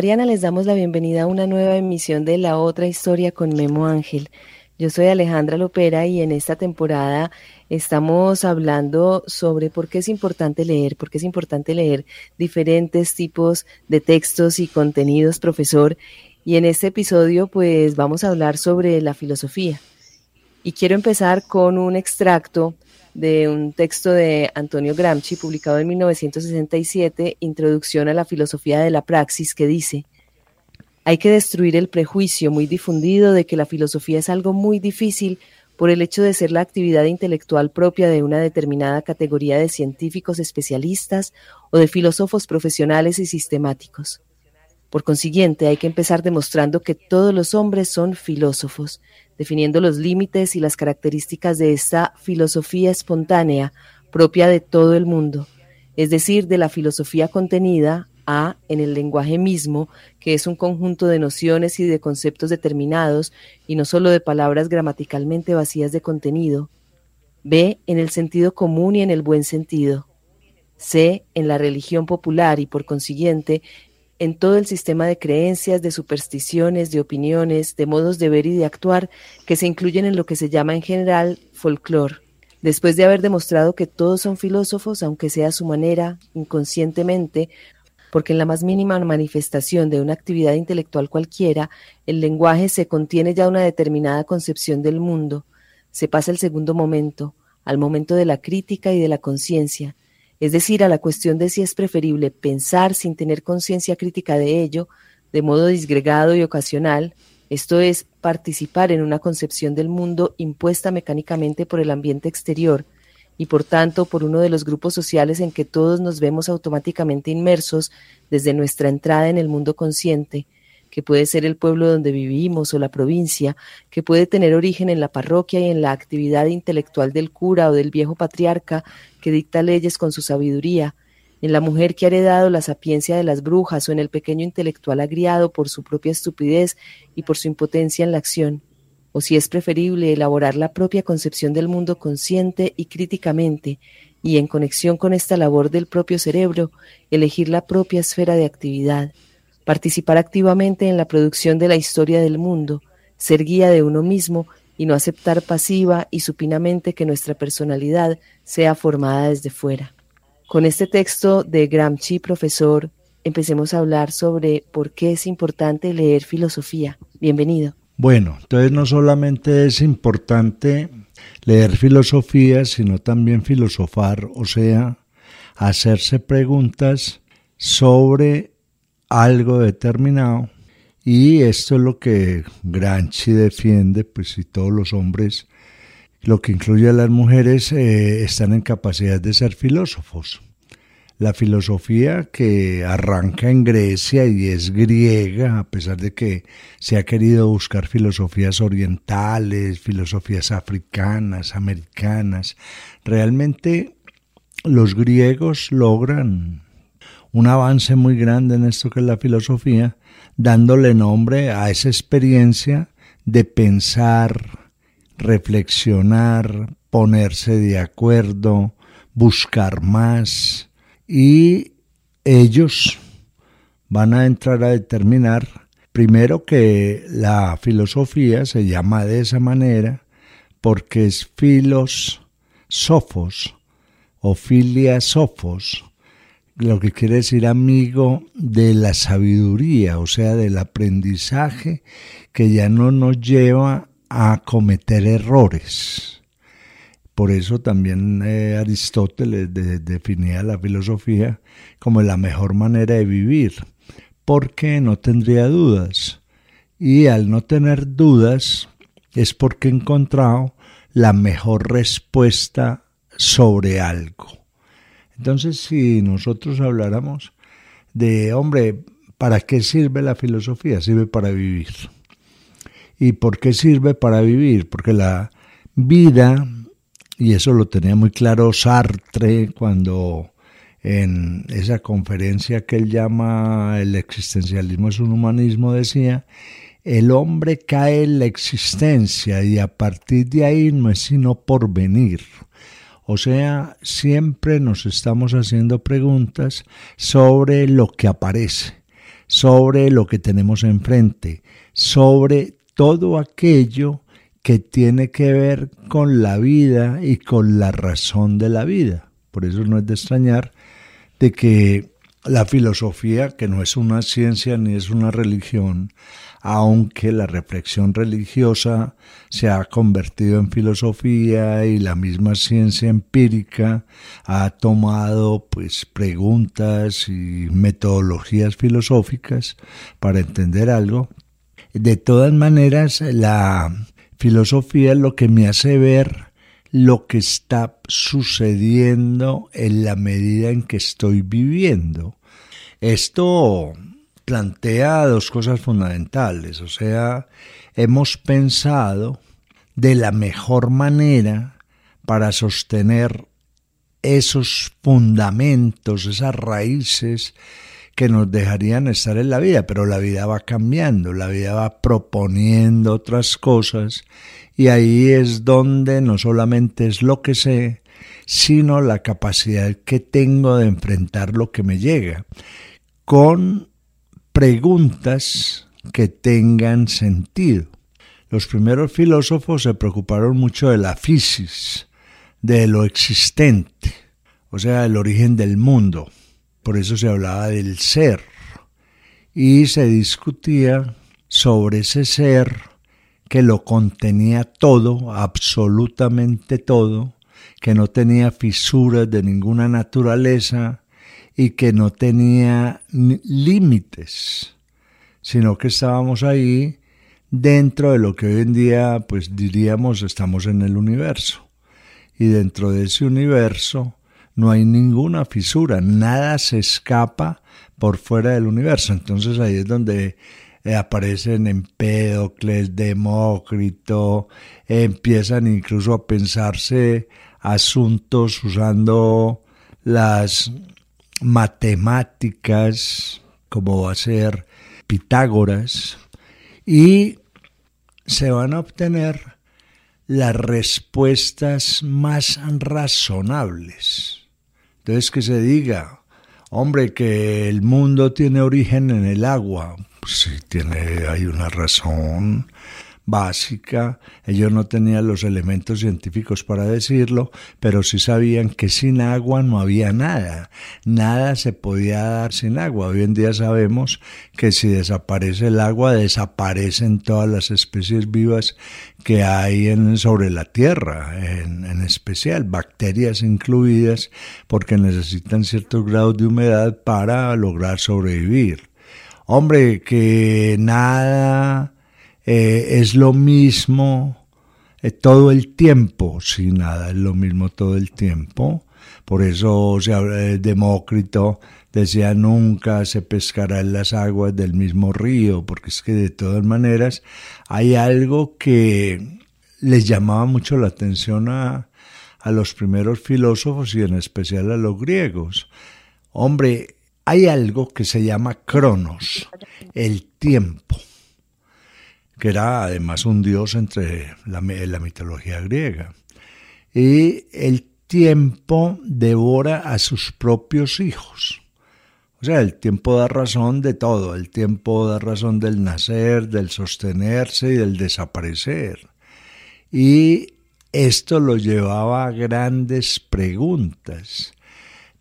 Bolivariana les damos la bienvenida a una nueva emisión de La Otra Historia con Memo Ángel. Yo soy Alejandra Lopera y en esta temporada estamos hablando sobre por qué es importante leer, por qué es importante leer diferentes tipos de textos y contenidos, profesor. Y en este episodio pues vamos a hablar sobre la filosofía. Y quiero empezar con un extracto de un texto de Antonio Gramsci publicado en 1967, Introducción a la Filosofía de la Praxis, que dice, hay que destruir el prejuicio muy difundido de que la filosofía es algo muy difícil por el hecho de ser la actividad intelectual propia de una determinada categoría de científicos especialistas o de filósofos profesionales y sistemáticos. Por consiguiente, hay que empezar demostrando que todos los hombres son filósofos, definiendo los límites y las características de esta filosofía espontánea propia de todo el mundo, es decir, de la filosofía contenida a en el lenguaje mismo, que es un conjunto de nociones y de conceptos determinados y no solo de palabras gramaticalmente vacías de contenido, b en el sentido común y en el buen sentido, c en la religión popular y por consiguiente en todo el sistema de creencias, de supersticiones, de opiniones, de modos de ver y de actuar que se incluyen en lo que se llama en general folclore. Después de haber demostrado que todos son filósofos, aunque sea a su manera, inconscientemente, porque en la más mínima manifestación de una actividad intelectual cualquiera, el lenguaje se contiene ya una determinada concepción del mundo, se pasa el segundo momento, al momento de la crítica y de la conciencia, es decir, a la cuestión de si es preferible pensar sin tener conciencia crítica de ello, de modo disgregado y ocasional, esto es, participar en una concepción del mundo impuesta mecánicamente por el ambiente exterior y por tanto por uno de los grupos sociales en que todos nos vemos automáticamente inmersos desde nuestra entrada en el mundo consciente, que puede ser el pueblo donde vivimos o la provincia, que puede tener origen en la parroquia y en la actividad intelectual del cura o del viejo patriarca que dicta leyes con su sabiduría, en la mujer que ha heredado la sapiencia de las brujas o en el pequeño intelectual agriado por su propia estupidez y por su impotencia en la acción, o si es preferible elaborar la propia concepción del mundo consciente y críticamente, y en conexión con esta labor del propio cerebro, elegir la propia esfera de actividad, participar activamente en la producción de la historia del mundo, ser guía de uno mismo y no aceptar pasiva y supinamente que nuestra personalidad sea formada desde fuera. Con este texto de Gramsci, profesor, empecemos a hablar sobre por qué es importante leer filosofía. Bienvenido. Bueno, entonces no solamente es importante leer filosofía, sino también filosofar, o sea, hacerse preguntas sobre algo determinado y esto es lo que Gramsci defiende, pues si todos los hombres, lo que incluye a las mujeres, eh, están en capacidad de ser filósofos. La filosofía que arranca en Grecia y es griega, a pesar de que se ha querido buscar filosofías orientales, filosofías africanas, americanas, realmente los griegos logran un avance muy grande en esto que es la filosofía, dándole nombre a esa experiencia de pensar, reflexionar, ponerse de acuerdo, buscar más. Y ellos van a entrar a determinar primero que la filosofía se llama de esa manera porque es filos sofos o filia sofos, lo que quiere decir amigo de la sabiduría, o sea, del aprendizaje que ya no nos lleva a cometer errores. Por eso también eh, Aristóteles definía la filosofía como la mejor manera de vivir, porque no tendría dudas. Y al no tener dudas es porque he encontrado la mejor respuesta sobre algo. Entonces, si nosotros habláramos de, hombre, ¿para qué sirve la filosofía? Sirve para vivir. ¿Y por qué sirve para vivir? Porque la vida, y eso lo tenía muy claro Sartre cuando en esa conferencia que él llama El existencialismo es un humanismo, decía, el hombre cae en la existencia y a partir de ahí no es sino por venir. O sea, siempre nos estamos haciendo preguntas sobre lo que aparece, sobre lo que tenemos enfrente, sobre todo aquello que tiene que ver con la vida y con la razón de la vida. Por eso no es de extrañar de que la filosofía, que no es una ciencia ni es una religión, aunque la reflexión religiosa se ha convertido en filosofía y la misma ciencia empírica ha tomado pues preguntas y metodologías filosóficas para entender algo. De todas maneras, la filosofía es lo que me hace ver lo que está sucediendo en la medida en que estoy viviendo. Esto plantea dos cosas fundamentales, o sea, hemos pensado de la mejor manera para sostener esos fundamentos, esas raíces que nos dejarían estar en la vida, pero la vida va cambiando, la vida va proponiendo otras cosas y ahí es donde no solamente es lo que sé, sino la capacidad que tengo de enfrentar lo que me llega con preguntas que tengan sentido. Los primeros filósofos se preocuparon mucho de la fisis, de lo existente, o sea, el origen del mundo. Por eso se hablaba del ser y se discutía sobre ese ser que lo contenía todo, absolutamente todo, que no tenía fisuras de ninguna naturaleza, y que no tenía límites, sino que estábamos ahí dentro de lo que hoy en día pues diríamos estamos en el universo. Y dentro de ese universo no hay ninguna fisura, nada se escapa por fuera del universo. Entonces ahí es donde eh, aparecen Empédocles, Demócrito, empiezan incluso a pensarse asuntos usando las matemáticas, como va a ser Pitágoras, y se van a obtener las respuestas más razonables. Entonces que se diga, hombre, que el mundo tiene origen en el agua, pues sí, tiene, hay una razón básica. Ellos no tenían los elementos científicos para decirlo, pero sí sabían que sin agua no había nada. Nada se podía dar sin agua. Hoy en día sabemos que si desaparece el agua, desaparecen todas las especies vivas que hay en, sobre la Tierra, en, en especial bacterias incluidas, porque necesitan ciertos grados de humedad para lograr sobrevivir. Hombre, que nada eh, es lo mismo eh, todo el tiempo, si nada, es lo mismo todo el tiempo. Por eso se eh, Demócrito decía nunca se pescará en las aguas del mismo río, porque es que de todas maneras hay algo que les llamaba mucho la atención a, a los primeros filósofos y en especial a los griegos. Hombre, hay algo que se llama cronos, el tiempo que era además un dios entre la, mitología griega. Y el tiempo devora a sus propios hijos. O sea, el tiempo da razón de todo, el tiempo da razón del nacer, del sostenerse y del desaparecer. Y esto lo llevaba a grandes preguntas.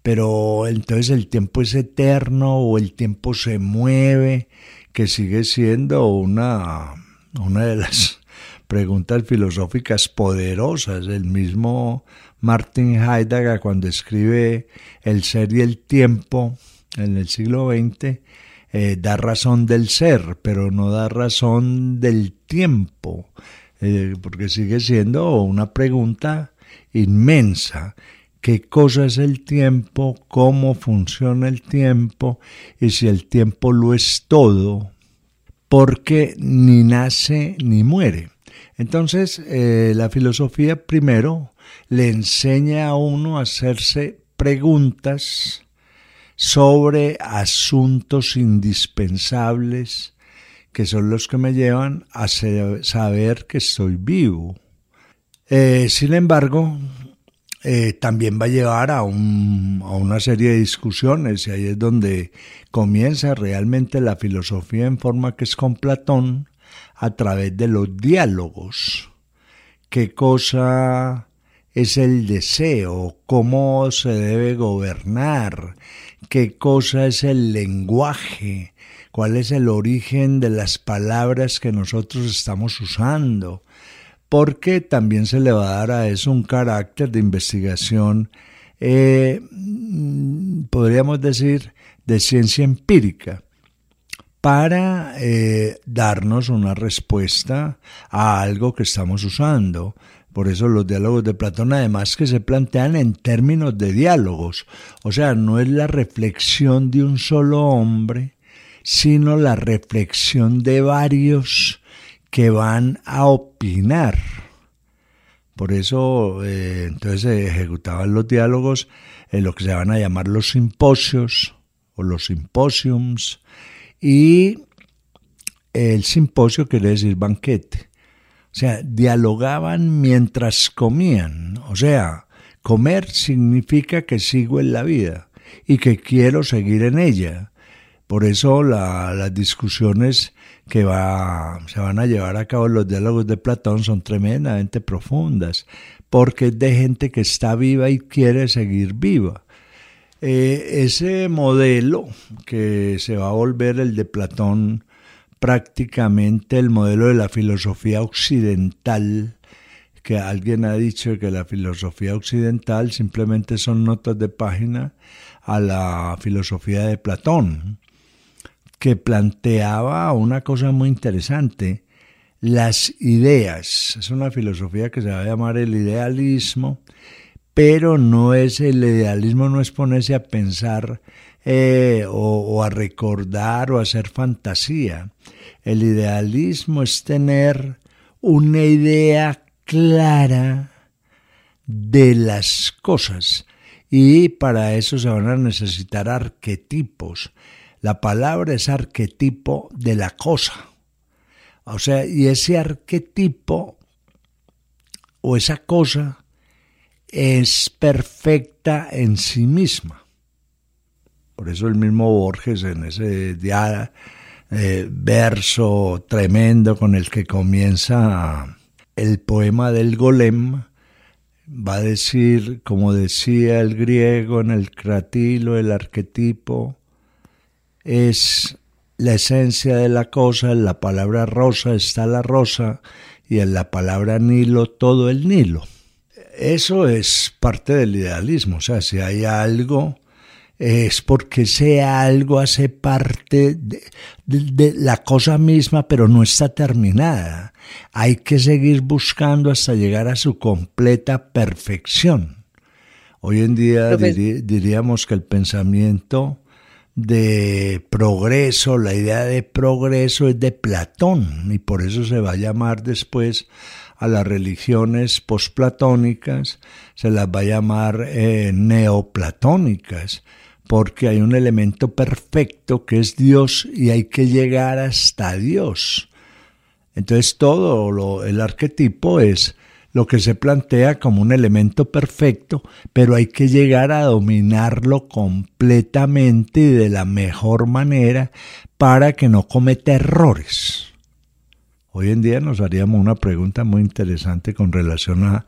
Pero entonces el tiempo es eterno o el tiempo se mueve, que sigue siendo una, una de las preguntas filosóficas poderosas. El mismo Martin Heidegger cuando escribe El ser y el tiempo en el siglo XX, eh, da razón del ser, pero no da razón del tiempo, eh, porque sigue siendo una pregunta inmensa. ¿Qué cosa es el tiempo? ¿Cómo funciona el tiempo? Y si el tiempo lo es todo, porque ni nace ni muere. Entonces, eh, la filosofía primero le enseña a uno a hacerse preguntas sobre asuntos indispensables que son los que me llevan a saber que estoy vivo. Eh, sin embargo, eh, también va a llevar a, un, a, una serie de discusiones y ahí es donde comienza realmente la filosofía en forma que es con Platón a través de los diálogos. ¿Qué cosa es el deseo? ¿Cómo se debe gobernar? qué cosa es el lenguaje, cuál es el origen de las palabras que nosotros estamos usando, porque también se le va a dar a eso un carácter de investigación, eh, podríamos decir, de ciencia empírica para eh, darnos una respuesta a algo que estamos usando. Por eso los diálogos de Platón además que se plantean en términos de diálogos. O sea, no es la reflexión de un solo hombre, sino la reflexión de varios que van a opinar. Por eso eh, entonces se ejecutaban los diálogos en lo que se van a llamar los simposios o los simposiums y el simposio quiere decir banquete. O sea, dialogaban mientras comían. O sea, comer significa que sigo en la vida y que quiero seguir en ella. Por eso las discusiones que va, se van a llevar a cabo los diálogos de Platón son tremendamente profundas, porque es de gente que está viva y quiere seguir viva. Eh, ese modelo que se va a volver el de Platón prácticamente el modelo de la filosofía occidental, que alguien ha dicho que la filosofía occidental simplemente son notas de página a la filosofía de Platón, que planteaba una cosa muy interesante, las ideas. Es una filosofía que se va a llamar el idealismo, pero no es el idealismo, no es ponerse a pensar eh, o, a recordar o a hacer fantasía. El idealismo es tener una idea clara de las cosas y para eso se van a necesitar arquetipos. La palabra es arquetipo de la cosa. O sea, y ese arquetipo o esa cosa es perfecta en sí misma. Por eso el mismo Borges en ese eh, verso tremendo con el que comienza el poema del golem, va a decir, como decía el griego en el cratilo, el arquetipo, es la esencia de la cosa, en la palabra rosa está la rosa y en la palabra Nilo todo el Nilo. Eso es parte del idealismo, o sea, si hay algo es porque sea algo hace parte de, la cosa misma, pero no está terminada. Hay que seguir buscando hasta llegar a su completa perfección. Hoy en día diríamos que el pensamiento de progreso, la idea de progreso es de Platón y por eso se va a llamar después a las religiones posplatónicas, se las va a llamar eh, neoplatónicas porque hay un elemento perfecto que es Dios y hay que llegar hasta Dios. Entonces todo lo, el arquetipo es lo que se plantea como un elemento perfecto, pero hay que llegar a dominarlo completamente y de la mejor manera para que no cometa errores. Hoy en día nos haríamos una pregunta muy interesante con relación a,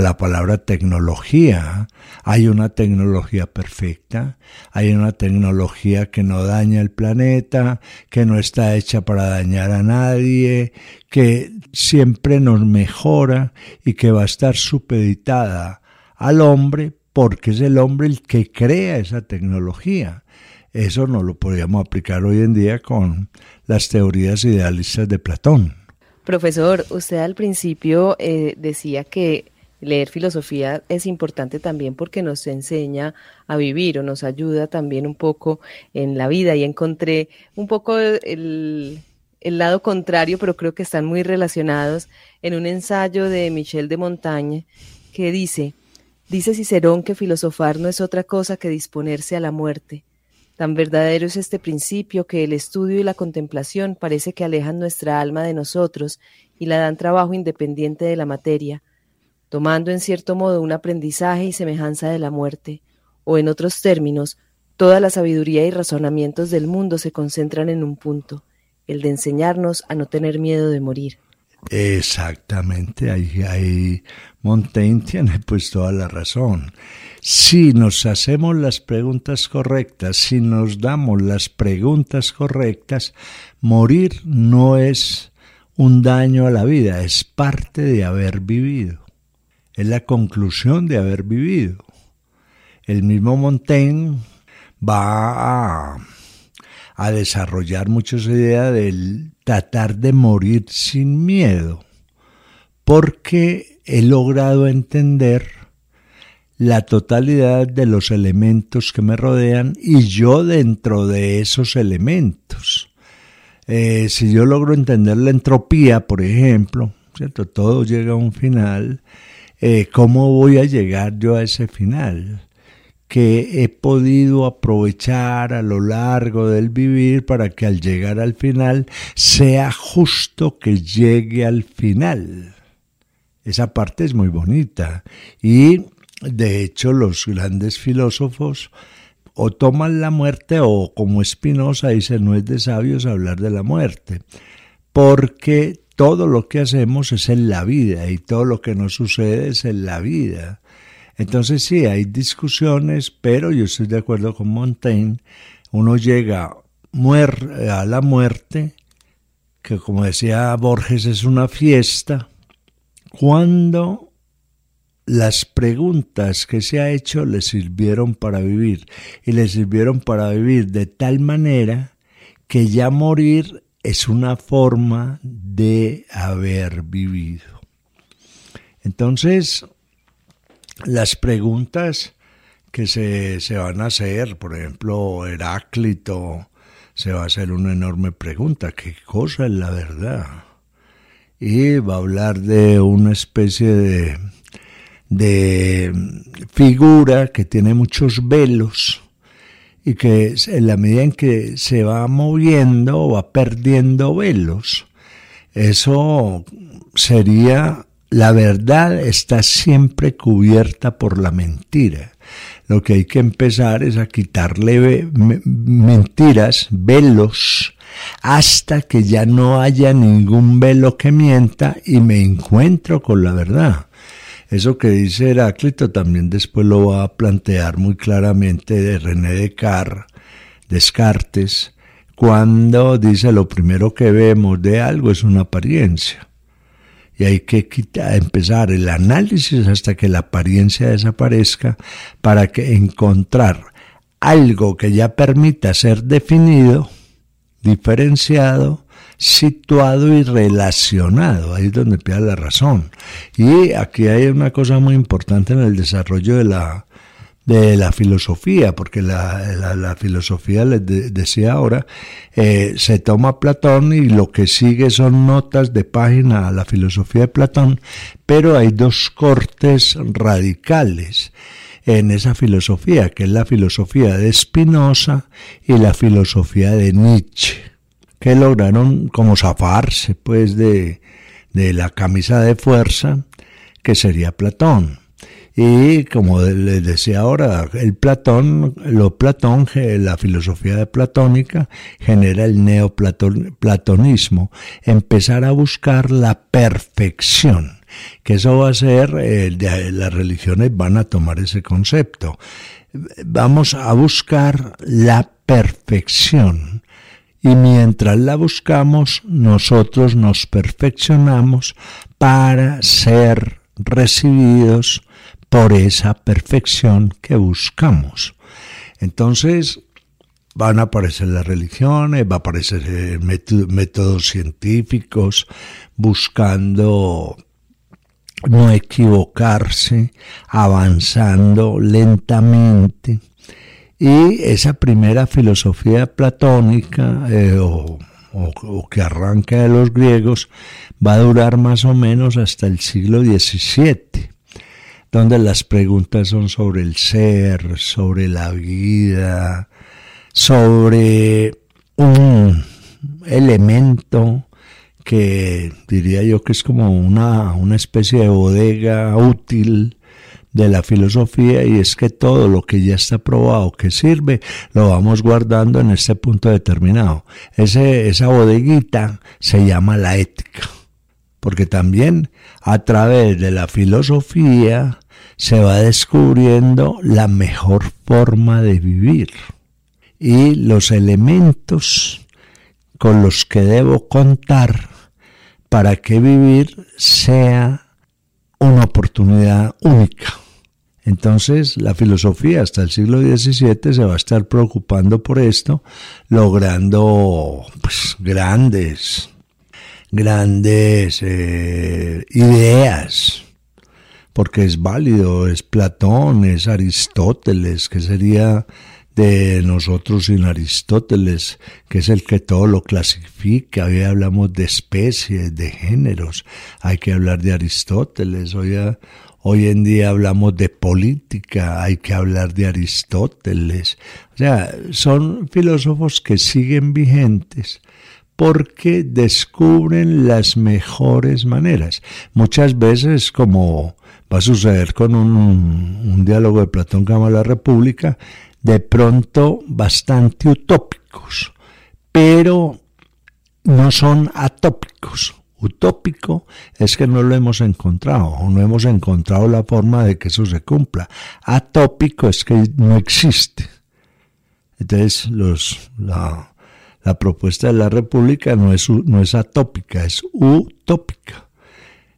la palabra tecnología. ¿Hay una tecnología perfecta? ¿Hay una tecnología que no daña el planeta, que no está hecha para dañar a nadie, que siempre nos mejora y que va a estar supeditada al hombre porque es el hombre el que crea esa tecnología? Eso no lo podríamos aplicar hoy en día con las teorías idealistas de Platón. Profesor, usted al principio eh, decía que leer filosofía es importante también porque nos enseña a vivir o nos ayuda también un poco en la vida. Y encontré un poco el, el lado contrario, pero creo que están muy relacionados en un ensayo de Michel de Montaigne que dice, dice Cicerón que filosofar no es otra cosa que disponerse a la muerte Tan verdadero es este principio que el estudio y la contemplación parece que alejan nuestra alma de nosotros y la dan trabajo independiente de la materia, tomando en cierto modo un aprendizaje y semejanza de la muerte, o en otros términos, toda la sabiduría y razonamientos del mundo se concentran en un punto, el de enseñarnos a no tener miedo de morir. Exactamente, ahí, ahí Montaigne tiene pues toda la razón. Si nos hacemos las preguntas correctas, si nos damos las preguntas correctas, morir no es un daño a la vida, es parte de haber vivido, es la conclusión de haber vivido. El mismo Montaigne va a, desarrollar mucho esa idea del tratar de morir sin miedo, porque he logrado entender la totalidad de los elementos que me rodean y yo dentro de esos elementos. Eh, si yo logro entender la entropía, por ejemplo, ¿cierto? todo llega a un final, eh, ¿cómo voy a llegar yo a ese final? que he podido aprovechar a lo largo del vivir para que al llegar al final sea justo que llegue al final. Esa parte es muy bonita y de hecho, los grandes filósofos o toman la muerte o como Spinoza dice, no es de sabios hablar de la muerte, porque todo lo que hacemos es en la vida y todo lo que nos sucede es en la vida. Entonces sí, hay discusiones, pero yo estoy de acuerdo con Montaigne, uno llega a la muerte, que como decía Borges es una fiesta, cuando las preguntas que se ha hecho le sirvieron para vivir y le sirvieron para vivir de tal manera que ya morir es una forma de haber vivido. Entonces, las preguntas que se, se van a hacer, por ejemplo, Heráclito se va a hacer una enorme pregunta, ¿qué cosa es la verdad? Y va a hablar de una especie de de figura que tiene muchos velos y que en la medida en que se va moviendo va perdiendo velos. Eso sería la verdad está siempre cubierta por la mentira. Lo que hay que empezar es a quitarle mentiras, velos, hasta que ya no haya ningún velo que mienta y me encuentro con la verdad. Eso que dice Heráclito también después lo va a plantear muy claramente de René Descartes, Descartes, cuando dice lo primero que vemos de algo es una apariencia. Y hay que empezar el análisis hasta que la apariencia desaparezca para que encontrar algo que ya permita ser definido, diferenciado situado y relacionado, ahí es donde pide la razón. Y aquí hay una cosa muy importante en el desarrollo de la, de la filosofía, porque la, filosofía, les decía ahora, eh, se toma Platón y lo que sigue son notas de página a la filosofía de Platón, pero hay dos cortes radicales en esa filosofía, que es la filosofía de Spinoza y la filosofía de Nietzsche que lograron como zafarse pues de, de la camisa de fuerza que sería Platón. Y como les decía ahora, el Platón, lo Platón, la filosofía platónica genera el neoplatonismo, empezar a buscar la perfección que eso va a ser, eh, las religiones van a tomar ese concepto. Vamos a buscar la perfección y mientras la buscamos, nosotros nos perfeccionamos para ser recibidos por esa perfección que buscamos. Entonces, van a aparecer las religiones, va a aparecer eh, métodos científicos buscando no equivocarse, avanzando lentamente. Y esa primera filosofía platónica eh, o, que arranca de los griegos va a durar más o menos hasta el siglo XVII, donde las preguntas son sobre el ser, sobre la vida, sobre un elemento que diría yo que es como una, una especie de bodega útil de la filosofía y es que todo lo que ya está probado que sirve lo vamos guardando en este punto determinado. Ese, esa bodeguita se llama la ética, porque también a través de la filosofía se va descubriendo la mejor forma de vivir y los elementos con los que debo contar para que vivir sea una oportunidad única. Entonces, la filosofía hasta el siglo XVII se va a estar preocupando por esto, logrando pues, grandes, grandes eh, ideas, porque es válido, es Platón, es Aristóteles, que sería de nosotros sin Aristóteles, que es el que todo lo clasifica. Hoy hablamos de especies, de géneros. Hay que hablar de Aristóteles. Hoy, hoy en día hablamos de política. Hay que hablar de Aristóteles. O sea, son filósofos que siguen vigentes porque descubren las mejores maneras. Muchas veces, como va a suceder con un, un diálogo de Platón llama la República, de pronto bastante utópicos, pero no son atópicos. Utópico es que no lo hemos encontrado o no hemos encontrado la forma de que eso se cumpla. Atópico es que no existe. Entonces la, la propuesta de la República no es, no es atópica, es utópica.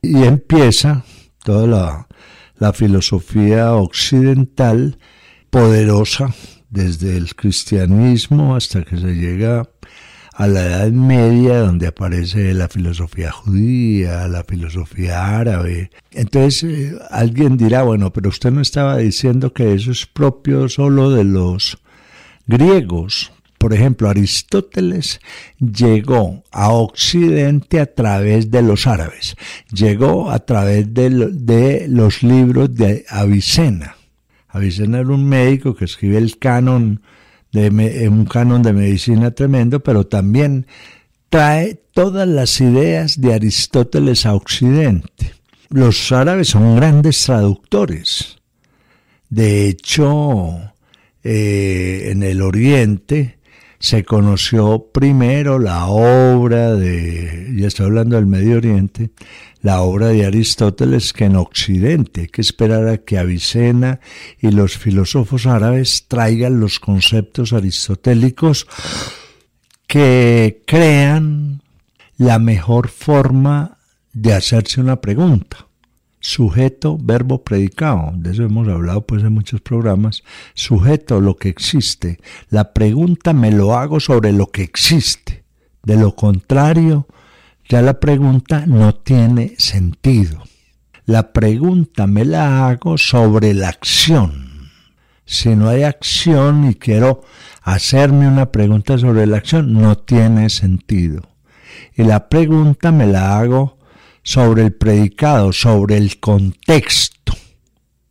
Y empieza toda la filosofía occidental poderosa desde el cristianismo hasta que se llega a la Edad Media, donde aparece la filosofía judía, la filosofía árabe. Entonces eh, alguien dirá, bueno, pero usted no estaba diciendo que eso es propio solo de los griegos. Por ejemplo, Aristóteles llegó a Occidente a través de los árabes, llegó a través de, de los libros de Avicena. Avicena era un médico que escribe el canon, de, eh, un canon de medicina tremendo, pero también trae todas las ideas de Aristóteles a Occidente. Los árabes son grandes traductores. De hecho, eh, en el Oriente se conoció primero la obra de, ya estoy hablando del Medio Oriente, la obra de Aristóteles que en Occidente, que esperar a que Avicena y los filósofos árabes traigan los conceptos aristotélicos que crean la mejor forma de hacerse una pregunta. Sujeto, verbo, predicado. De eso hemos hablado pues en muchos programas. Sujeto, lo que existe. La pregunta me lo hago sobre lo que existe. De lo contrario, ya la pregunta no tiene sentido. La pregunta me la hago sobre la acción. Si no hay acción y quiero hacerme una pregunta sobre la acción, no tiene sentido. Y la pregunta me la hago sobre el predicado, sobre el contexto.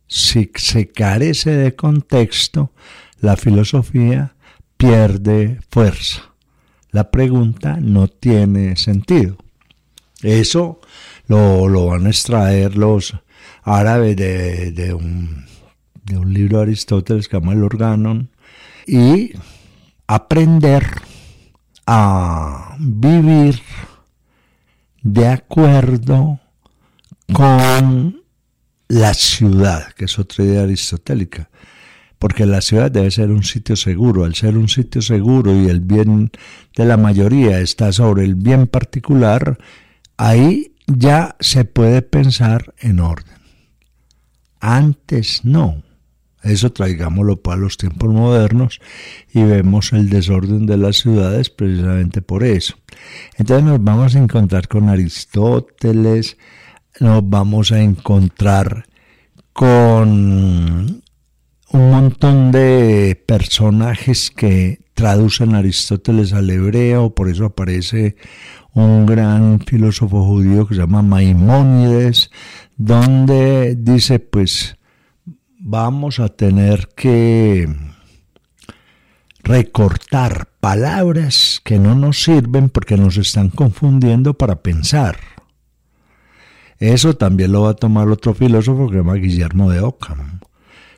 Si se carece de contexto, la filosofía pierde fuerza. La pregunta no tiene sentido. Eso lo, van a extraer los, árabe de, un, de un libro de Aristóteles que se llama el Organon, y aprender a vivir de acuerdo con la ciudad, que es otra idea aristotélica, porque la ciudad debe ser un sitio seguro. Al ser un sitio seguro y el bien de la mayoría está sobre el bien particular, ahí ya se puede pensar en orden. Antes no. Eso traigámoslo para los tiempos modernos y vemos el desorden de las ciudades precisamente por eso. Entonces nos vamos a encontrar con Aristóteles, nos vamos a encontrar con un montón de personajes que traducen Aristóteles al hebreo, por eso aparece un gran filósofo judío que se llama Maimónides, donde dice pues vamos a tener que recortar palabras que no nos sirven porque nos están confundiendo para pensar. Eso también lo va a tomar otro filósofo que se llama Guillermo de Ockham.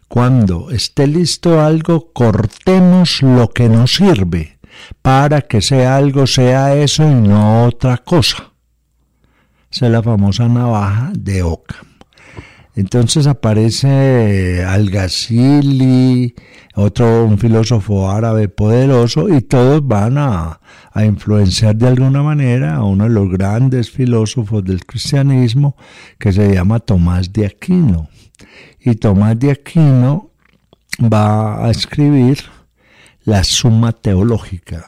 Cuando esté listo algo, cortemos lo que nos sirve para que sea algo, sea eso y no otra cosa. Esa es la famosa navaja de Ockham. Entonces aparece Al-Ghazali, otro un filósofo árabe poderoso, y todos van a, influenciar de alguna manera a uno de los grandes filósofos del cristianismo que se llama Tomás de Aquino. Y Tomás de Aquino va a escribir la Suma Teológica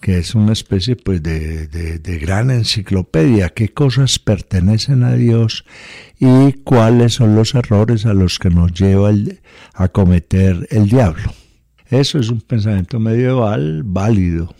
que es una especie pues de, de, gran enciclopedia, qué cosas pertenecen a Dios y cuáles son los errores a los que nos lleva a cometer el diablo. Eso es un pensamiento medieval válido.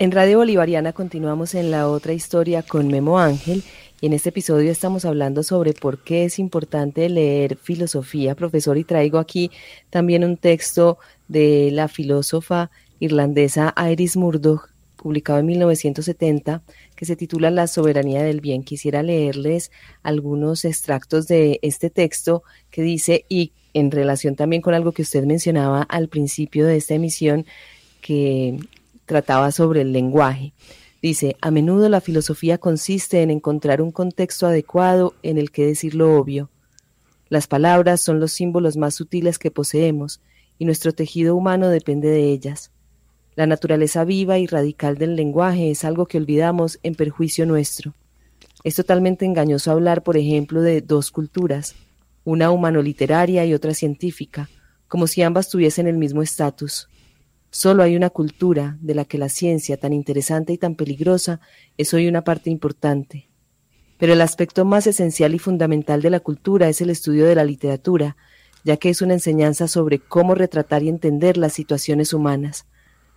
En Radio Bolivariana continuamos en la otra historia con Memo Ángel y en este episodio estamos hablando sobre por qué es importante leer filosofía, profesor, y traigo aquí también un texto de la filósofa irlandesa Iris Murdoch, publicado en 1970, que se titula La soberanía del bien. Quisiera leerles algunos extractos de este texto que dice, y en relación también con algo que usted mencionaba al principio de esta emisión, que trataba sobre el lenguaje. Dice, a menudo la filosofía consiste en encontrar un contexto adecuado en el que decir lo obvio. Las palabras son los símbolos más sutiles que poseemos, y nuestro tejido humano depende de ellas. La naturaleza viva y radical del lenguaje es algo que olvidamos en perjuicio nuestro. Es totalmente engañoso hablar, por ejemplo, de dos culturas, una humano-literaria y otra científica, como si ambas tuviesen el mismo estatus. Solo hay una cultura de la que la ciencia, tan interesante y tan peligrosa, es hoy una parte importante. Pero el aspecto más esencial y fundamental de la cultura es el estudio de la literatura, ya que es una enseñanza sobre cómo retratar y entender las situaciones humanas.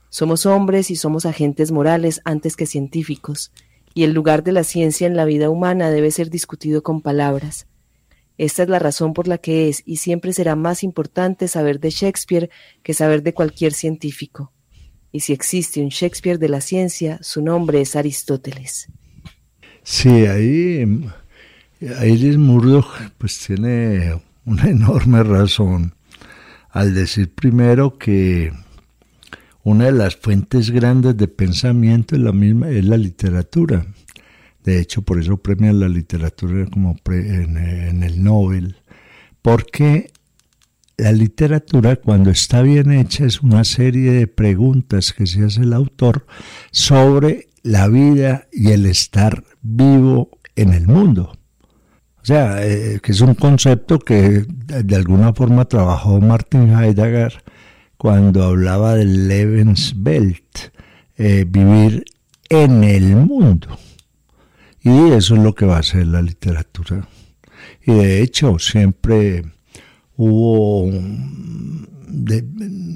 Somos hombres y somos agentes morales antes que científicos, y el lugar de la ciencia en la vida humana debe ser discutido con palabras. Esta es la razón por la que es y siempre será más importante saber de Shakespeare que saber de cualquier científico. Y si existe un Shakespeare de la ciencia, su nombre es Aristóteles. Sí, ahí Iris Murdoch pues tiene una enorme razón al decir primero que una de las fuentes grandes de pensamiento es la misma es la literatura de hecho, por eso premian la literatura como en, el Nobel, porque la literatura, cuando está bien hecha, es una serie de preguntas que se hace el autor sobre la vida y el estar vivo en el mundo. O sea, eh, que es un concepto que de alguna forma trabajó Martin Heidegger cuando hablaba del Lebenswelt, eh, vivir en el mundo. Y eso es lo que va a ser la literatura. Y de hecho, siempre hubo,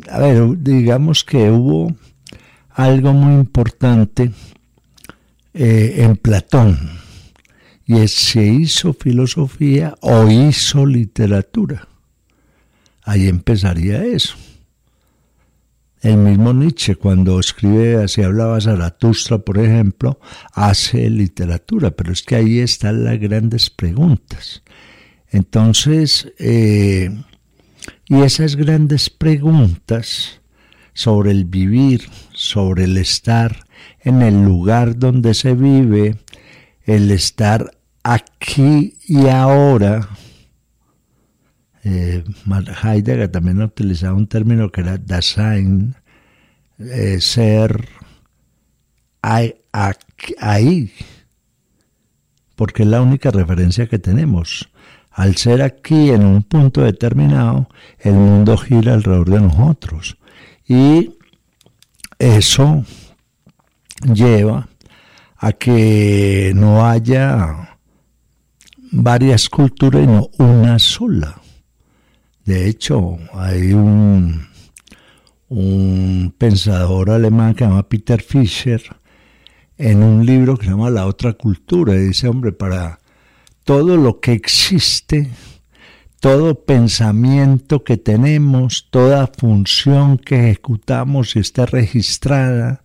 a ver, digamos que hubo algo muy importante eh, en Platón, y es se hizo filosofía o hizo literatura. Ahí empezaría eso. El mismo Nietzsche, cuando escribe así hablaba Zaratustra, por ejemplo, hace literatura, pero es que ahí están las grandes preguntas. Entonces, eh, y esas grandes preguntas sobre el vivir, sobre el estar en el lugar donde se vive, el estar aquí y ahora, eh, Heidegger también utilizaba un término que era Dasein, eh, ser ahí, porque es la única referencia que tenemos. Al ser aquí en un punto determinado, el mundo gira alrededor de nosotros. Y eso lleva a que no haya varias culturas, sino una sola. De hecho, hay un, pensador alemán que se llama Peter Fischer en un libro que se llama La otra cultura. Y dice, hombre, para todo lo que existe, todo pensamiento que tenemos, toda función que ejecutamos y está registrada,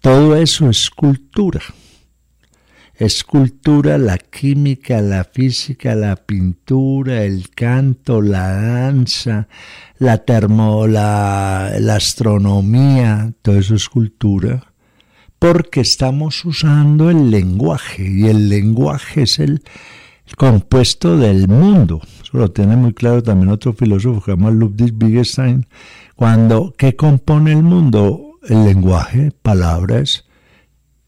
todo eso es cultura escultura, la química, la física, la pintura, el canto, la danza, la termo, la, astronomía, todo eso es cultura, porque estamos usando el lenguaje y el lenguaje es el, compuesto del mundo. Eso lo tiene muy claro también otro filósofo que se llama Ludwig Wittgenstein. Cuando, ¿qué compone el mundo? El lenguaje, palabras,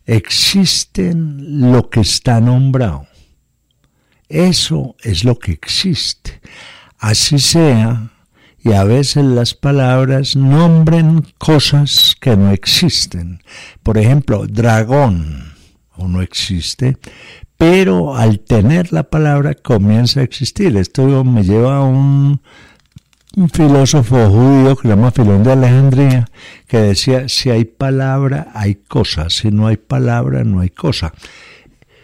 existen lo que está nombrado. Eso es lo que existe. Así sea, y a veces las palabras nombren cosas que no existen. Por ejemplo, dragón, o no existe, pero al tener la palabra comienza a existir. Esto me lleva a un un filósofo judío que se llama Filón de Alejandría, que decía, si hay palabra, hay cosa, si no hay palabra, no hay cosa.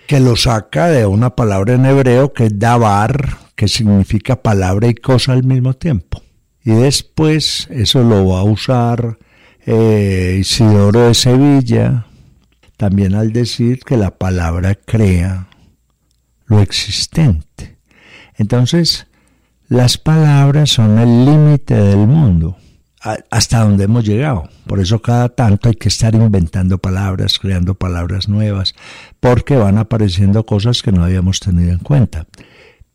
Que lo saca de una palabra en hebreo que es davar, que significa palabra y cosa al mismo tiempo. Y después eso lo va a usar eh, Isidoro de Sevilla, también al decir que la palabra crea lo existente. Entonces, las palabras son el límite del mundo, hasta donde hemos llegado. Por eso cada tanto hay que estar inventando palabras, creando palabras nuevas, porque van apareciendo cosas que no habíamos tenido en cuenta.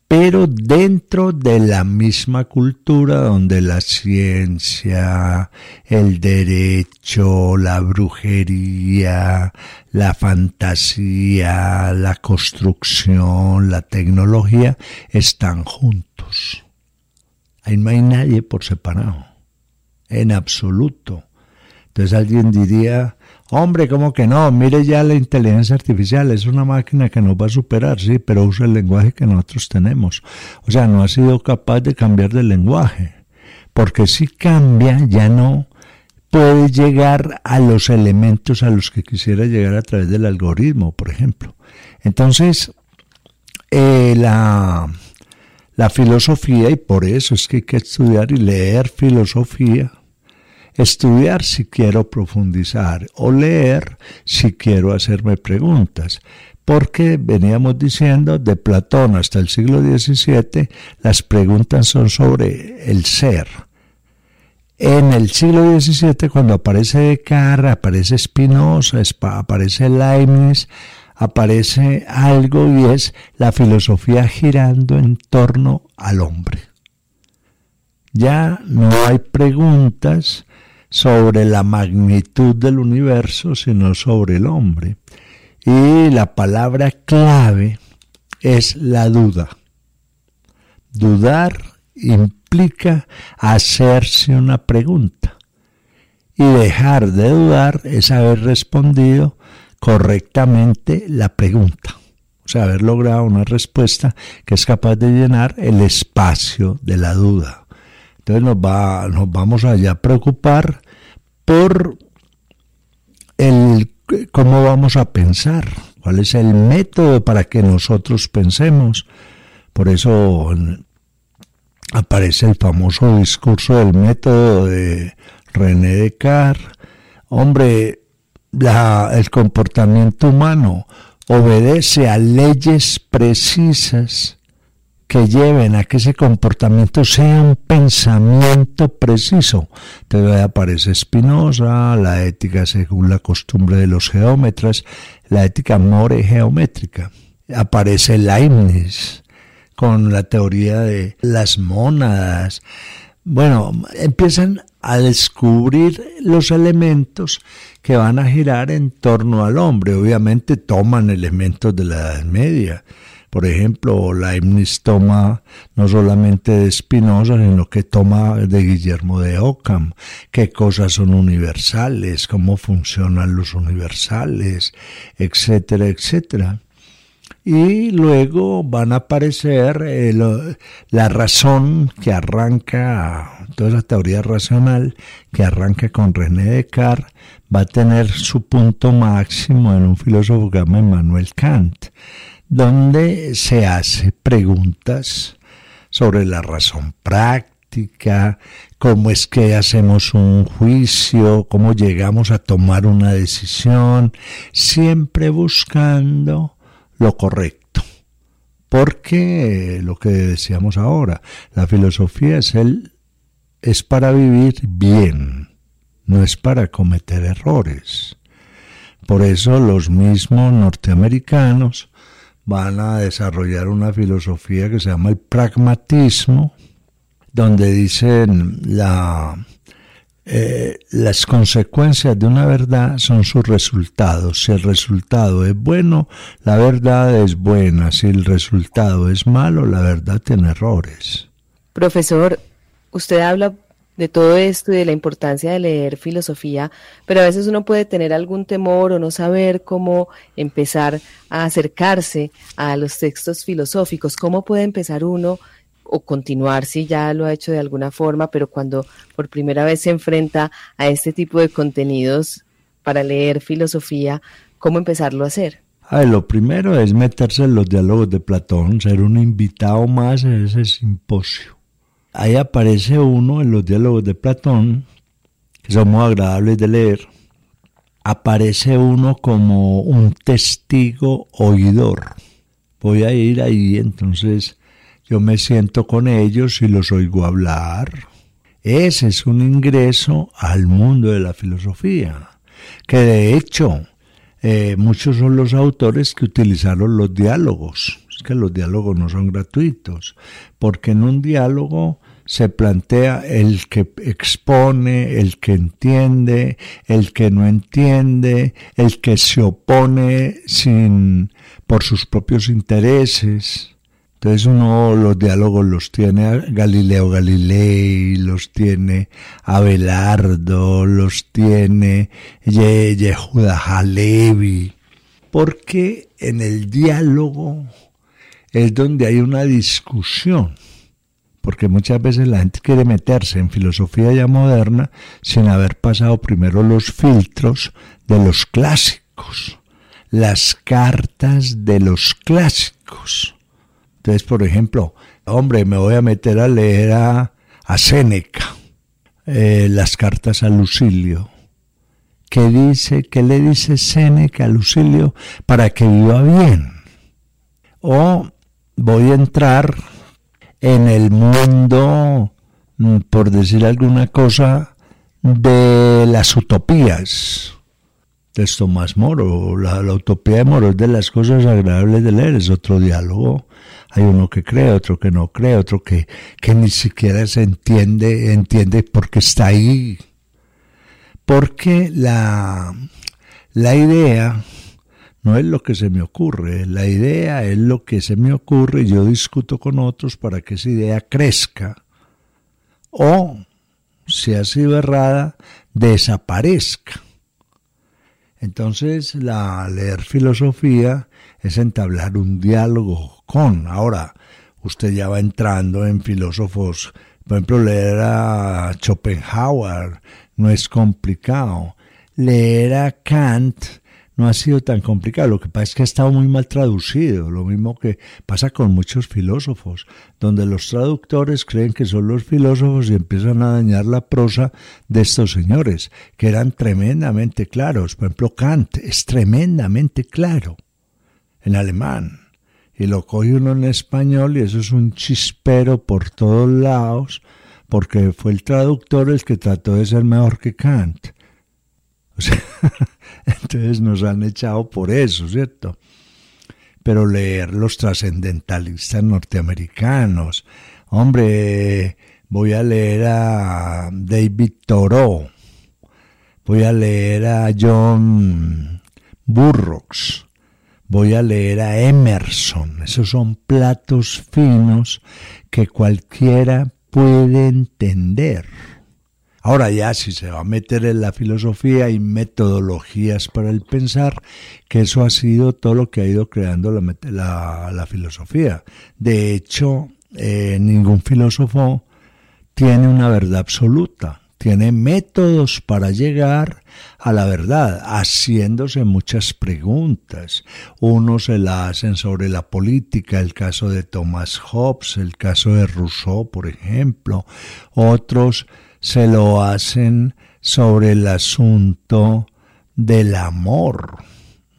Pero dentro de la misma cultura donde la ciencia, el derecho, la brujería, la fantasía, la construcción, la tecnología están juntos. Ahí no hay nadie por separado, en absoluto. Entonces alguien diría, hombre, ¿cómo que no? Mire ya la inteligencia artificial, es una máquina que nos va a superar, sí, pero usa el lenguaje que nosotros tenemos. O sea, no ha sido capaz de cambiar de lenguaje, porque si cambia, ya no puede llegar a los elementos a los que quisiera llegar a través del algoritmo, por ejemplo. Entonces, eh, la, la filosofía, y por eso es que hay que estudiar y leer filosofía, estudiar si quiero profundizar o leer si quiero hacerme preguntas. Porque veníamos diciendo, de Platón hasta el siglo XVII, las preguntas son sobre el ser. En el siglo XVII, cuando aparece Descartes, aparece Spinoza, aparece Leibniz, aparece algo y es la filosofía girando en torno al hombre. Ya no hay preguntas sobre la magnitud del universo, sino sobre el hombre. Y la palabra clave es la duda. Dudar implica hacerse una pregunta. Y dejar de dudar es haber respondido correctamente la pregunta. O sea, haber logrado una respuesta que es capaz de llenar el espacio de la duda. Entonces nos, va, nos vamos allá a preocupar por el cómo vamos a pensar, cuál es el método para que nosotros pensemos. Por eso aparece el famoso discurso del método de René Descartes. Hombre, el comportamiento humano obedece a leyes precisas que lleven a que ese comportamiento sea un pensamiento preciso. Entonces aparece Spinoza, la ética según la costumbre de los geómetras, la ética more geométrica. Aparece Leibniz con la teoría de las mónadas. Bueno, empiezan a descubrir los elementos que van a girar en torno al hombre. Obviamente toman elementos de la Edad Media. Por ejemplo, Leibniz toma no solamente de Spinoza, sino que toma de Guillermo de Ockham, qué cosas son universales, cómo funcionan los universales, etcétera, etcétera y luego van a aparecer eh, la razón que arranca, toda esa teoría racional que arranca con René Descartes, va a tener su punto máximo en un filósofo que llama Emmanuel Kant, donde se hace preguntas sobre la razón práctica, cómo es que hacemos un juicio, cómo llegamos a tomar una decisión, siempre buscando lo correcto. Porque lo que decíamos ahora, la filosofía es el es para vivir bien, no es para cometer errores. Por eso los mismos norteamericanos van a desarrollar una filosofía que se llama el pragmatismo, donde dicen la eh, las consecuencias de una verdad son sus resultados. Si el resultado es bueno, la verdad es buena. Si el resultado es malo, la verdad tiene errores. Profesor, usted habla de todo esto y de la importancia de leer filosofía, pero a veces uno puede tener algún temor o no saber cómo empezar a acercarse a los textos filosóficos. ¿Cómo puede empezar uno o continuar si ya lo ha hecho de alguna forma, pero cuando por primera vez se enfrenta a este tipo de contenidos para leer filosofía, ¿cómo empezarlo a hacer? lo primero es meterse en los diálogos de Platón, ser un invitado más a ese simposio. Ahí aparece uno en los diálogos de Platón, que son muy agradables de leer. Aparece uno como un testigo oidor. Voy a ir ahí, entonces yo me siento con ellos y los oigo hablar. Ese es un ingreso al mundo de la filosofía, que de hecho eh, muchos son los autores que utilizaron los diálogos. Es que los diálogos no son gratuitos, porque en un diálogo se plantea el que expone, el que entiende, el que no entiende, el que se opone sin por sus propios intereses. Entonces uno los diálogos los tiene Galileo Galilei, los tiene Abelardo, los tiene Yehuda Halevi, porque en el diálogo es donde hay una discusión, porque muchas veces la gente quiere meterse en filosofía ya moderna sin haber pasado primero los filtros de los clásicos, las cartas de los clásicos. Entonces, por ejemplo, hombre, me voy a meter a leer a, a Séneca, eh, las cartas a Lucilio. ¿Qué dice, qué le dice Séneca a Lucilio para que viva bien? O voy a entrar en el mundo, mm, por decir alguna cosa, de las utopías de Tomás Moro. La, utopía de Moro es de las cosas agradables de leer, es otro diálogo hay uno que cree, otro que no cree, otro que, que ni siquiera se entiende, entiende por qué está ahí. Porque la, la idea no es lo que se me ocurre, la idea es lo que se me ocurre y yo discuto con otros para que esa idea crezca o, si ha sido errada, desaparezca. Entonces, la leer filosofía es entablar un diálogo con. Ahora, usted ya va entrando en filósofos, por ejemplo, leer a Schopenhauer no es complicado. Leer a Kant no ha sido tan complicado. Lo que pasa es que ha estado muy mal traducido. Lo mismo que pasa con muchos filósofos, donde los traductores creen que son los filósofos y empiezan a dañar la prosa de estos señores, que eran tremendamente claros. Por ejemplo, Kant es tremendamente claro en alemán. Y lo coge uno en español y eso es un chispero por todos lados, porque fue el traductor el que trató de ser mejor que Kant. O sea, entonces nos han echado por eso, ¿cierto? Pero leer los trascendentalistas norteamericanos, hombre, voy a leer a David Thoreau, voy a leer a John Burroughs, voy a leer a Emerson. Esos son platos finos que cualquiera puede entender. Ahora ya si se va a meter en la filosofía y metodologías para el pensar, que eso ha sido todo lo que ha ido creando la, filosofía. De hecho, eh, ningún filósofo tiene una verdad absoluta tiene métodos para llegar a la verdad, haciéndose muchas preguntas. Unos se la hacen sobre la política, el caso de Thomas Hobbes, el caso de Rousseau, por ejemplo. Otros se lo hacen sobre el asunto del amor.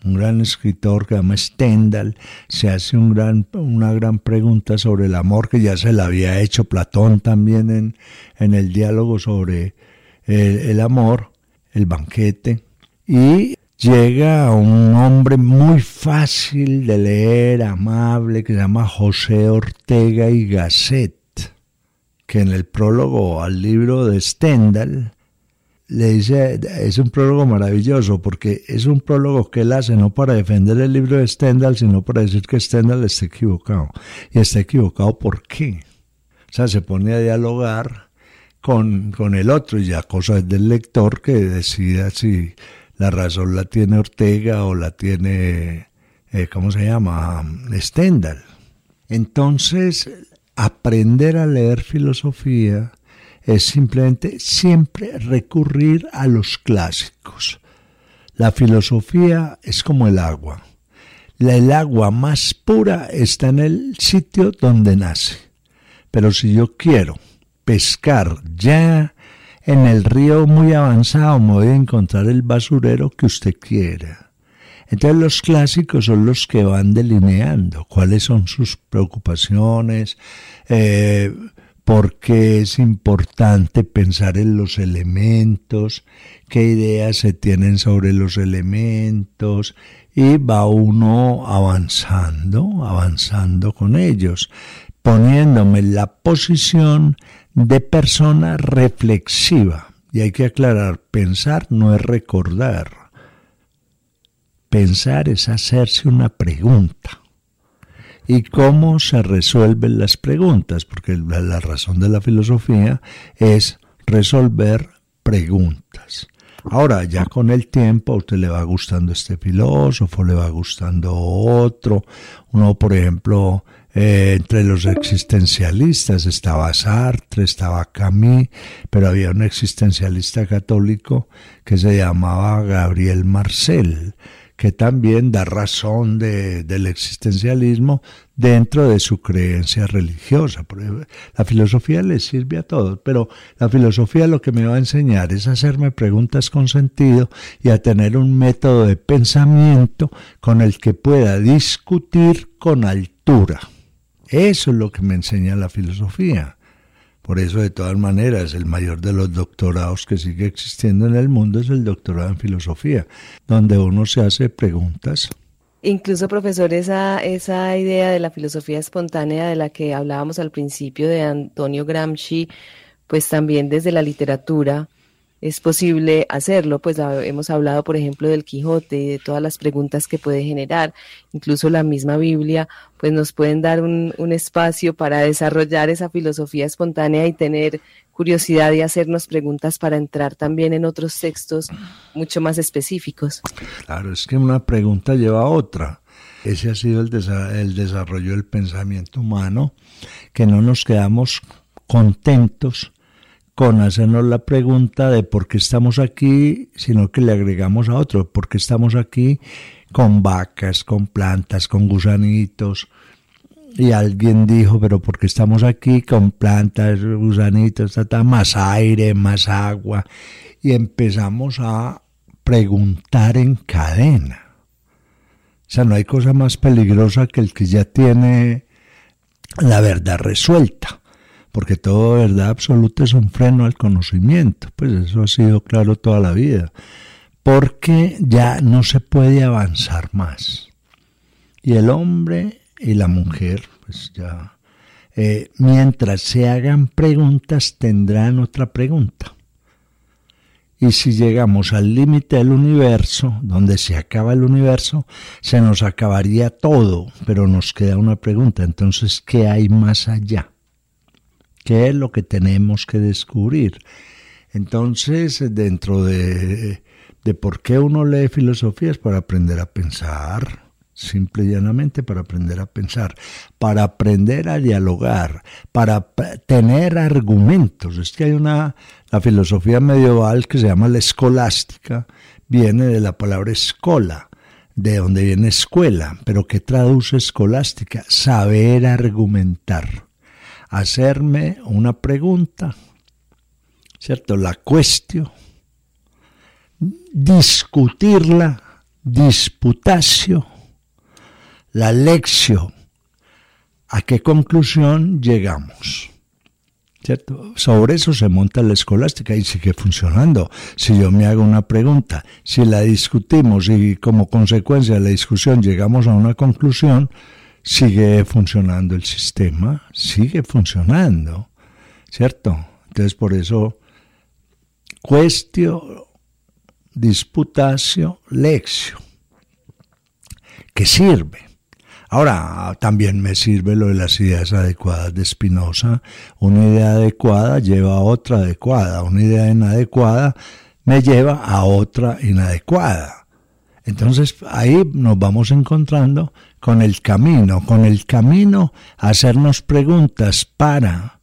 Un gran escritor que se llama Stendhal, se hace una gran pregunta sobre el amor que ya se la había hecho Platón también en, en el diálogo sobre el, el amor, el banquete, y llega a un hombre muy fácil de leer, amable, que se llama José Ortega y Gasset, que en el prólogo al libro de Stendhal le dice, es un prólogo maravilloso porque es un prólogo que él hace no para defender el libro de Stendhal, sino para decir que Stendhal está equivocado. Y está equivocado ¿por qué? O sea, se pone a dialogar con, con el otro y ya cosa es del lector que decida si la razón la tiene Ortega o la tiene, eh, ¿cómo se llama? Stendhal. Entonces, aprender a leer filosofía es simplemente siempre recurrir a los clásicos. La filosofía es como el agua. El agua más pura está en el sitio donde nace. Pero si yo quiero pescar ya en el río muy avanzado, me voy a encontrar el basurero que usted quiera. Entonces los clásicos son los que van delineando cuáles son sus preocupaciones, eh, porque es importante pensar en los elementos, qué ideas se tienen sobre los elementos y va uno avanzando, avanzando con ellos, poniéndome en la posición de persona reflexiva. Y hay que aclarar, pensar no es recordar. Pensar es hacerse una pregunta. y cómo se resuelven las preguntas, porque la, razón de la filosofía es resolver preguntas. Ahora, ya con el tiempo a usted le va gustando este filósofo, le va gustando otro. Uno, por ejemplo, eh, entre los existencialistas estaba Sartre, estaba Camus, pero había un existencialista católico que se llamaba Gabriel Marcel que también da razón del existencialismo dentro de su creencia religiosa. La filosofía le sirve a todos, pero la filosofía lo que me va a enseñar es a hacerme preguntas con sentido y a tener un método de pensamiento con el que pueda discutir con altura. Eso es lo que me enseña la filosofía. Por eso, de todas maneras, el mayor de los doctorados que sigue existiendo en el mundo es el doctorado en filosofía, donde uno se hace preguntas. Incluso, profesor, esa, esa idea de la filosofía espontánea de la que hablábamos al principio de Antonio Gramsci, pues también desde la literatura es posible hacerlo, pues hemos hablado, por ejemplo, del Quijote y de todas las preguntas que puede generar, incluso la misma Biblia, pues nos pueden dar un, espacio para desarrollar esa filosofía espontánea y tener curiosidad y hacernos preguntas para entrar también en otros textos mucho más específicos. Claro, es que una pregunta lleva a otra. Ese ha sido el desarrollo del pensamiento humano, que no nos quedamos contentos con hacernos la pregunta de por qué estamos aquí, sino que le agregamos a otro, por qué estamos aquí con vacas, con plantas, con gusanitos. Y alguien dijo, pero ¿por qué estamos aquí con plantas, gusanitos, más aire, más agua? Y empezamos a preguntar en cadena. O sea, no hay cosa más peligrosa que el que ya tiene la verdad resuelta porque todo verdad absoluta es un freno al conocimiento, pues eso ha sido claro toda la vida, porque ya no se puede avanzar más. Y el hombre y la mujer, pues ya, eh, mientras se hagan preguntas, tendrán otra pregunta. Y si llegamos al límite del universo, donde se acaba el universo, se nos acabaría todo, pero nos queda una pregunta. Entonces, ¿qué hay más allá? ¿Qué es lo que tenemos que descubrir? Entonces, dentro de, de por qué uno lee filosofía es para aprender a pensar, simple y llanamente para aprender a pensar, para aprender a dialogar, para tener argumentos. Es que hay una, la filosofía medieval que se llama la escolástica, viene de la palabra escola, de donde viene escuela, pero ¿qué traduce escolástica? Saber argumentar hacerme una pregunta, ¿cierto? La cuestión, discutirla, disputatio, la lección, ¿a qué conclusión llegamos? ¿Cierto? Sobre eso se monta la escolástica y sigue funcionando. Si yo me hago una pregunta, si la discutimos y como consecuencia de la discusión llegamos a una conclusión, sigue funcionando el sistema, sigue funcionando, ¿cierto? Entonces por eso, cuestio, disputatio, lección, que sirve. Ahora, también me sirve lo de las ideas adecuadas de Spinoza. Una idea adecuada lleva a otra adecuada. Una idea inadecuada me lleva a otra inadecuada. Entonces ahí nos vamos encontrando con el camino, con el camino hacernos preguntas para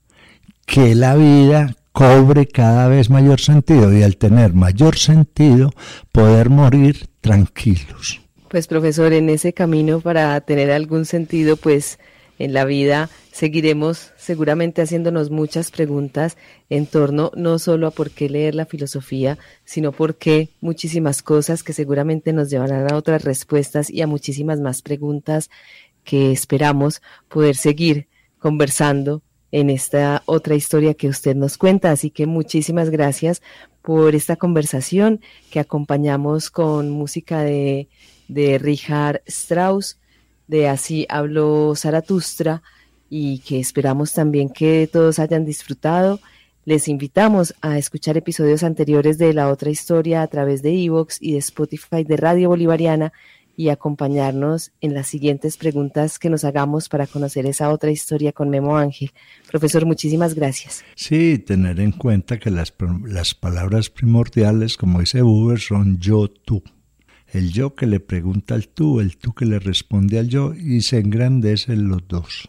que la vida cobre cada vez mayor sentido y al tener mayor sentido poder morir tranquilos. Pues profesor, en ese camino para tener algún sentido, pues en la vida seguiremos seguramente haciéndonos muchas preguntas en torno no solo a por qué leer la filosofía, sino por qué muchísimas cosas que seguramente nos llevarán a otras respuestas y a muchísimas más preguntas que esperamos poder seguir conversando en esta otra historia que usted nos cuenta. Así que muchísimas gracias por esta conversación que acompañamos con música de, de Richard Strauss de Así habló Zaratustra y que esperamos también que todos hayan disfrutado. Les invitamos a escuchar episodios anteriores de La Otra Historia a través de Evox y de Spotify de Radio Bolivariana y acompañarnos en las siguientes preguntas que nos hagamos para conocer esa otra historia con Memo Ángel. Profesor, muchísimas gracias. Sí, tener en cuenta que las, las palabras primordiales, como dice Buber, son yo, tú. El yo que le pregunta al tú, el tú que le responde al yo y se engrandecen los dos.